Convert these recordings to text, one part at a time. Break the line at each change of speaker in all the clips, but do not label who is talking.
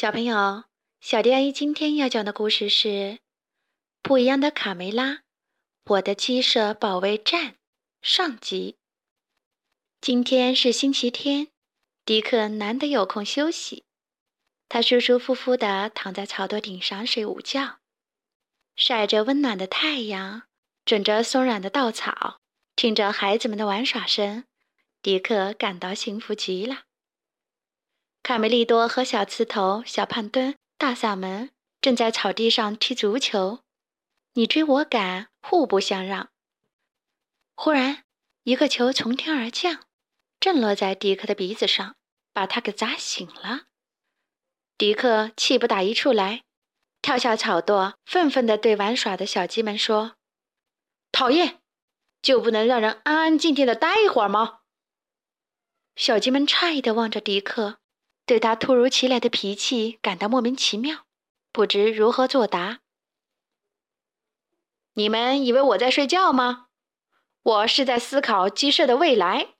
小朋友，小迪阿姨今天要讲的故事是《不一样的卡梅拉：我的鸡舍保卫战》上集。今天是星期天，迪克难得有空休息，他舒舒服服地躺在草垛顶上睡午觉，晒着温暖的太阳，枕着松软的稻草，听着孩子们的玩耍声，迪克感到幸福极了。卡梅利多和小刺头、小胖墩、大嗓门正在草地上踢足球，你追我赶，互不相让。忽然，一个球从天而降，正落在迪克的鼻子上，把他给砸醒了。迪克气不打一处来，跳下草垛，愤愤地对玩耍的小鸡们说：“讨厌，就不能让人安安静静的待一会儿吗？”小鸡们诧异地望着迪克。对他突如其来的脾气感到莫名其妙，不知如何作答。你们以为我在睡觉吗？我是在思考鸡舍的未来。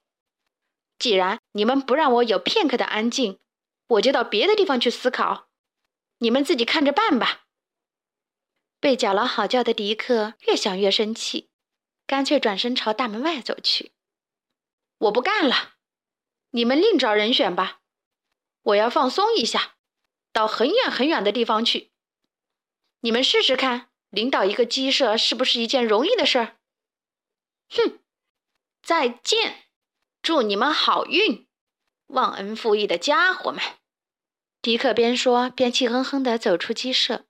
既然你们不让我有片刻的安静，我就到别的地方去思考。你们自己看着办吧。被搅了好觉的迪克越想越生气，干脆转身朝大门外走去。我不干了，你们另找人选吧。我要放松一下，到很远很远的地方去。你们试试看，领导一个鸡舍是不是一件容易的事儿？哼！再见，祝你们好运，忘恩负义的家伙们！迪克边说边气哼哼地走出鸡舍。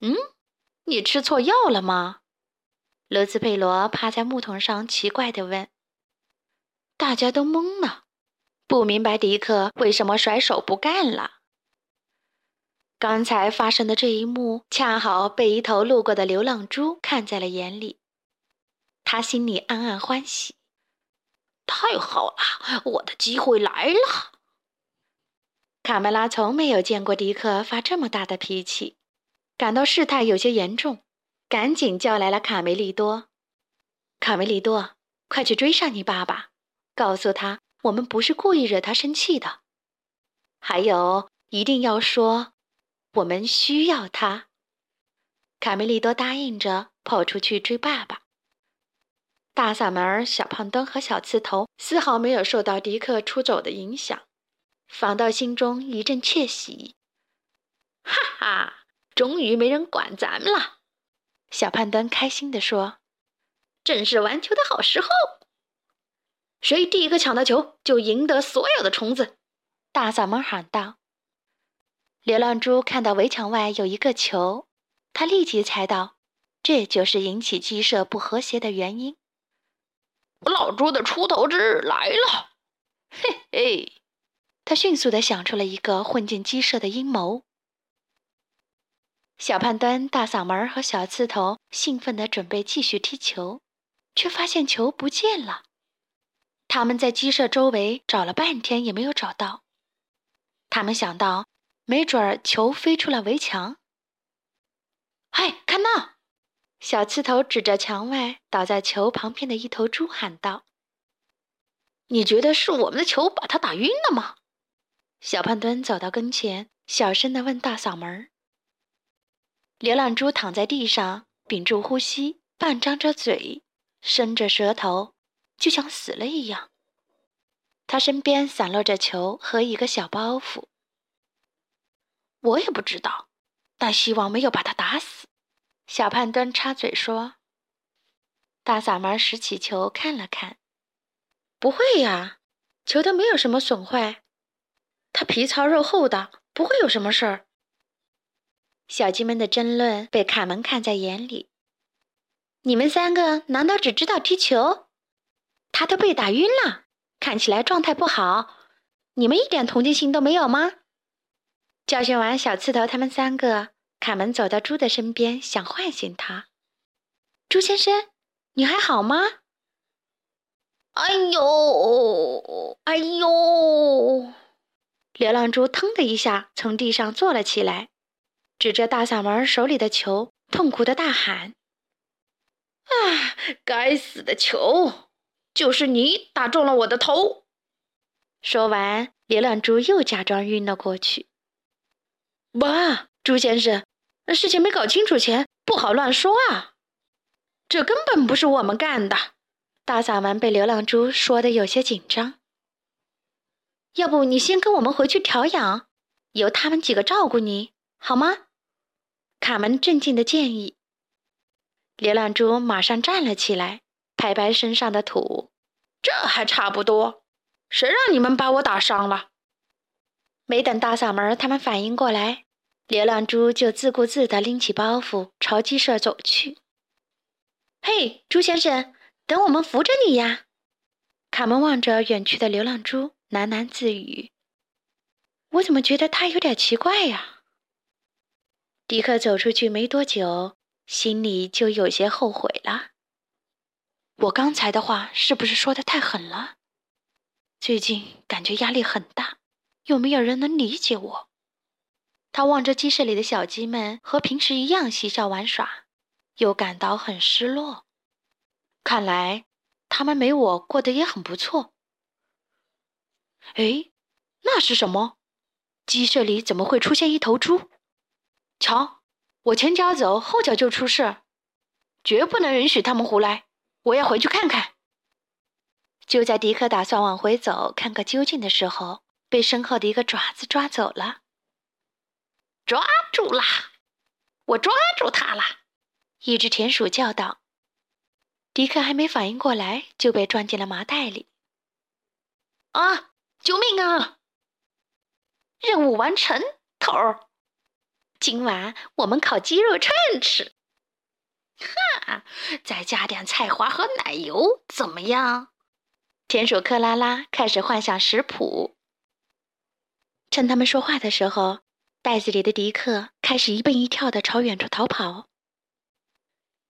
嗯，你吃错药了吗？罗斯佩罗趴在木桶上，奇怪地问。大家都懵了。不明白迪克为什么甩手不干了。刚才发生的这一幕，恰好被一头路过的流浪猪看在了眼里。他心里暗暗欢喜：“太好了，我的机会来了！”卡梅拉从没有见过迪克发这么大的脾气，感到事态有些严重，赶紧叫来了卡梅利多。卡梅利多，快去追上你爸爸，告诉他。我们不是故意惹他生气的，还有一定要说，我们需要他。卡梅利多答应着，跑出去追爸爸。大嗓门、小胖墩和小刺头丝毫没有受到迪克出走的影响，反倒心中一阵窃喜。哈哈，终于没人管咱们了！小胖墩开心地说：“正是玩球的好时候。”谁第一个抢到球，就赢得所有的虫子！大嗓门喊道。流浪猪看到围墙外有一个球，他立即猜到，这就是引起鸡舍不和谐的原因。老猪的出头之日来了！嘿嘿，他迅速地想出了一个混进鸡舍的阴谋。小胖墩、大嗓门和小刺头兴奋地准备继续踢球，却发现球不见了。他们在鸡舍周围找了半天也没有找到，他们想到，没准儿球飞出了围墙。嗨，看那！小刺头指着墙外倒在球旁边的一头猪喊道：“你觉得是我们的球把他打晕了吗？”小胖墩走到跟前，小声地问大嗓门。流浪猪躺在地上，屏住呼吸，半张着嘴，伸着舌头。就像死了一样。他身边散落着球和一个小包袱。我也不知道，但希望没有把他打死。小胖墩插嘴说：“大嗓门拾起球看了看，不会呀，球都没有什么损坏，它皮糙肉厚的，不会有什么事儿。”小鸡们的争论被卡门看在眼里。你们三个难道只知道踢球？他都被打晕了，看起来状态不好。你们一点同情心都没有吗？教训完小刺头他们三个，卡门走到猪的身边，想唤醒他。猪先生，你还好吗？哎呦，哎呦！流浪猪腾的一下从地上坐了起来，指着大嗓门手里的球，痛苦的大喊：“啊，该死的球！”就是你打中了我的头。说完，流浪猪又假装晕了过去。哇，朱先生，事情没搞清楚前不好乱说啊！这根本不是我们干的。大嗓门被流浪猪说的有些紧张。要不你先跟我们回去调养，由他们几个照顾你，好吗？卡门镇静的建议。流浪猪马上站了起来，拍拍身上的土。这还差不多。谁让你们把我打伤了？没等大嗓门他们反应过来，流浪猪就自顾自地拎起包袱朝鸡舍走去。嘿，猪先生，等我们扶着你呀！卡门望着远去的流浪猪，喃喃自语：“我怎么觉得他有点奇怪呀？”迪克走出去没多久，心里就有些后悔了。我刚才的话是不是说的太狠了？最近感觉压力很大，有没有人能理解我？他望着鸡舍里的小鸡们和平时一样嬉笑玩耍，又感到很失落。看来他们没我过得也很不错。哎，那是什么？鸡舍里怎么会出现一头猪？瞧，我前脚走，后脚就出事，绝不能允许他们胡来！我要回去看看。就在迪克打算往回走，看个究竟的时候，被身后的一个爪子抓走了。抓住啦！我抓住他了！一只田鼠叫道。迪克还没反应过来，就被装进了麻袋里。啊！救命啊！任务完成，头儿。今晚我们烤鸡肉串吃。哈，再加点菜花和奶油，怎么样？田鼠克拉拉开始幻想食谱。趁他们说话的时候，袋子里的迪克开始一蹦一跳的朝远处逃跑。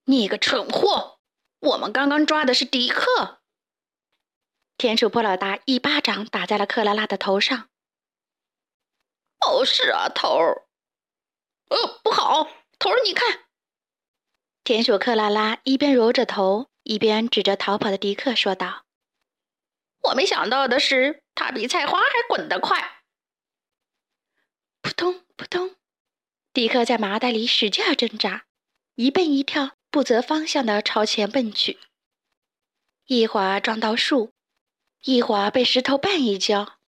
你个蠢货！我们刚刚抓的是迪克。田鼠波老大一巴掌打在了克拉拉的头上。哦，是啊，头儿。呃，不好，头儿，你看。田鼠克拉拉一边揉着头，一边指着逃跑的迪克说道。我没想到的是，他比菜花还滚得快。扑通扑通，迪克在麻袋里使劲挣扎，一蹦一跳，不择方向的朝前奔去。一会儿撞到树，一会儿被石头绊一跤。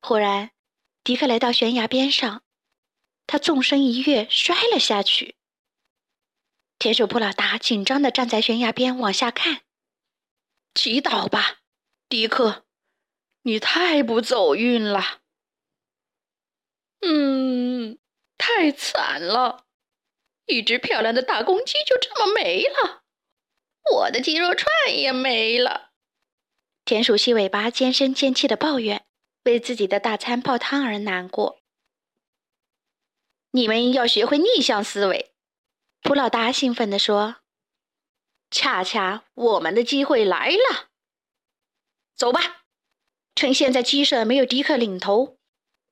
忽然，迪克来到悬崖边上，他纵身一跃，摔了下去。田鼠普老大紧张的站在悬崖边往下看，祈祷吧。迪克，你太不走运了。嗯，太惨了，一只漂亮的大公鸡就这么没了，我的鸡肉串也没了。田鼠细尾巴尖声尖气的抱怨，为自己的大餐泡汤而难过。你们要学会逆向思维，普老大兴奋地说：“恰恰我们的机会来了。”走吧，趁现在鸡舍没有迪克领头，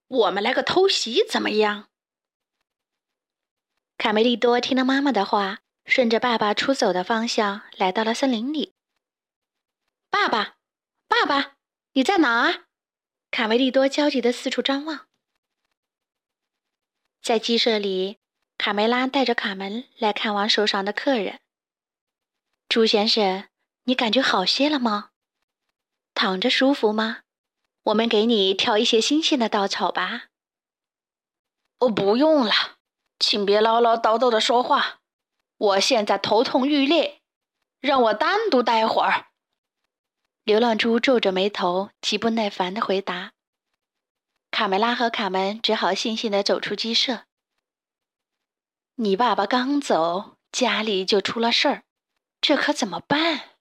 我们来个偷袭怎么样？卡梅利多听了妈妈的话，顺着爸爸出走的方向来到了森林里。爸爸，爸爸，你在哪？卡梅利多焦急的四处张望。在鸡舍里，卡梅拉带着卡门来看望受伤的客人。朱先生，你感觉好些了吗？躺着舒服吗？我们给你挑一些新鲜的稻草吧。哦，不用了，请别唠唠叨叨的说话。我现在头痛欲裂，让我单独待会儿。流浪猪皱着眉头，极不耐烦的回答。卡梅拉和卡门只好悻悻的走出鸡舍。你爸爸刚走，家里就出了事儿，这可怎么办？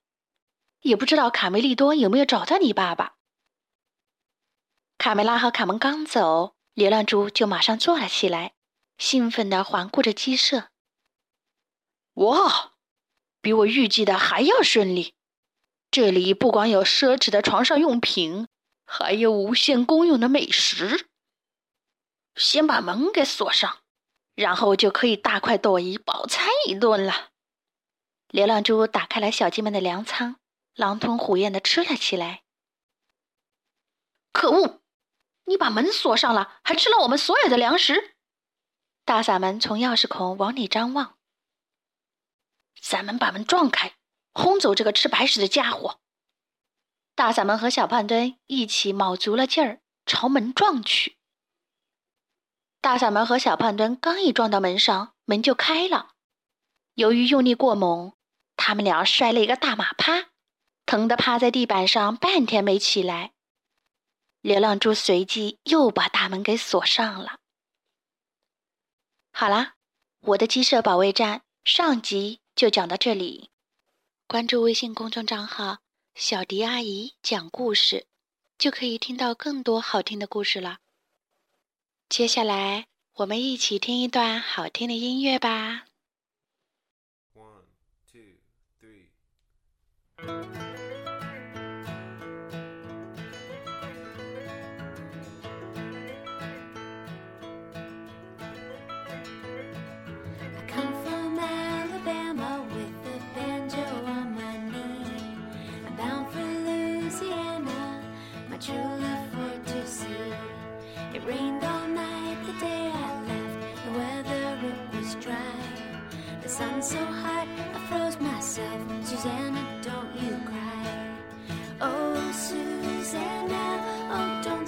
也不知道卡梅利多有没有找到你爸爸。卡梅拉和卡门刚走，流浪猪就马上坐了起来，兴奋地环顾着鸡舍。哇，比我预计的还要顺利！这里不光有奢侈的床上用品，还有无限公用的美食。先把门给锁上，然后就可以大快朵颐，饱餐一顿了。流浪猪打开了小鸡们的粮仓。狼吞虎咽的吃了起来。可恶！你把门锁上了，还吃了我们所有的粮食。大嗓门从钥匙孔往里张望。咱们把门撞开，轰走这个吃白食的家伙。大嗓门和小胖墩一起卯足了劲儿朝门撞去。大嗓门和小胖墩刚一撞到门上，门就开了。由于用力过猛，他们俩摔了一个大马趴，疼得趴在地板上半天没起来。流浪猪随即又把大门给锁上了。好啦，我的鸡舍保卫战上集就讲到这里。关注微信公众账号“小迪阿姨讲故事”，就可以听到更多好听的故事了。接下来，我们一起听一段好听的音乐吧。One, two, three.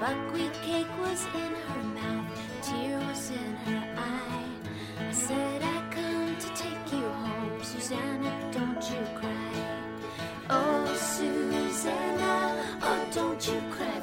buckwheat cake was in her mouth, tear was in her eye. I said, I come to take you home, Susanna, don't you cry. Oh, Susanna, oh, don't you cry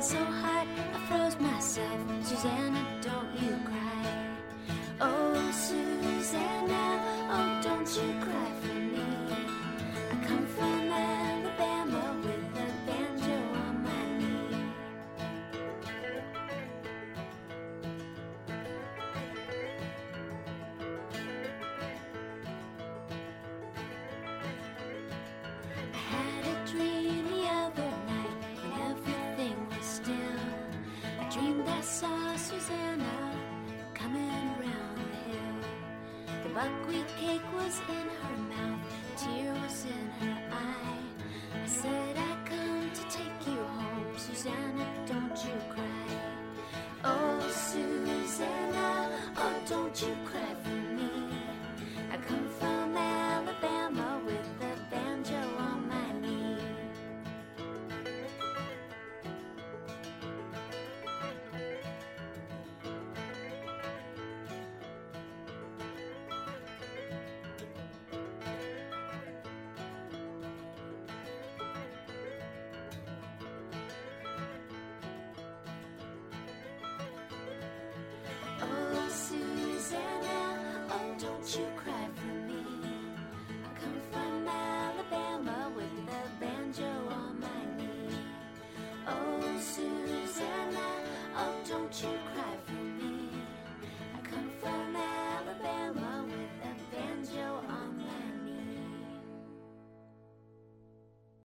so hot, I froze myself. Susanna, buckwheat cake was in her mouth, a tear was in her eye. I said, I come to take you home, Susanna, don't you cry. Oh, Susanna, oh, don't you cry to cry.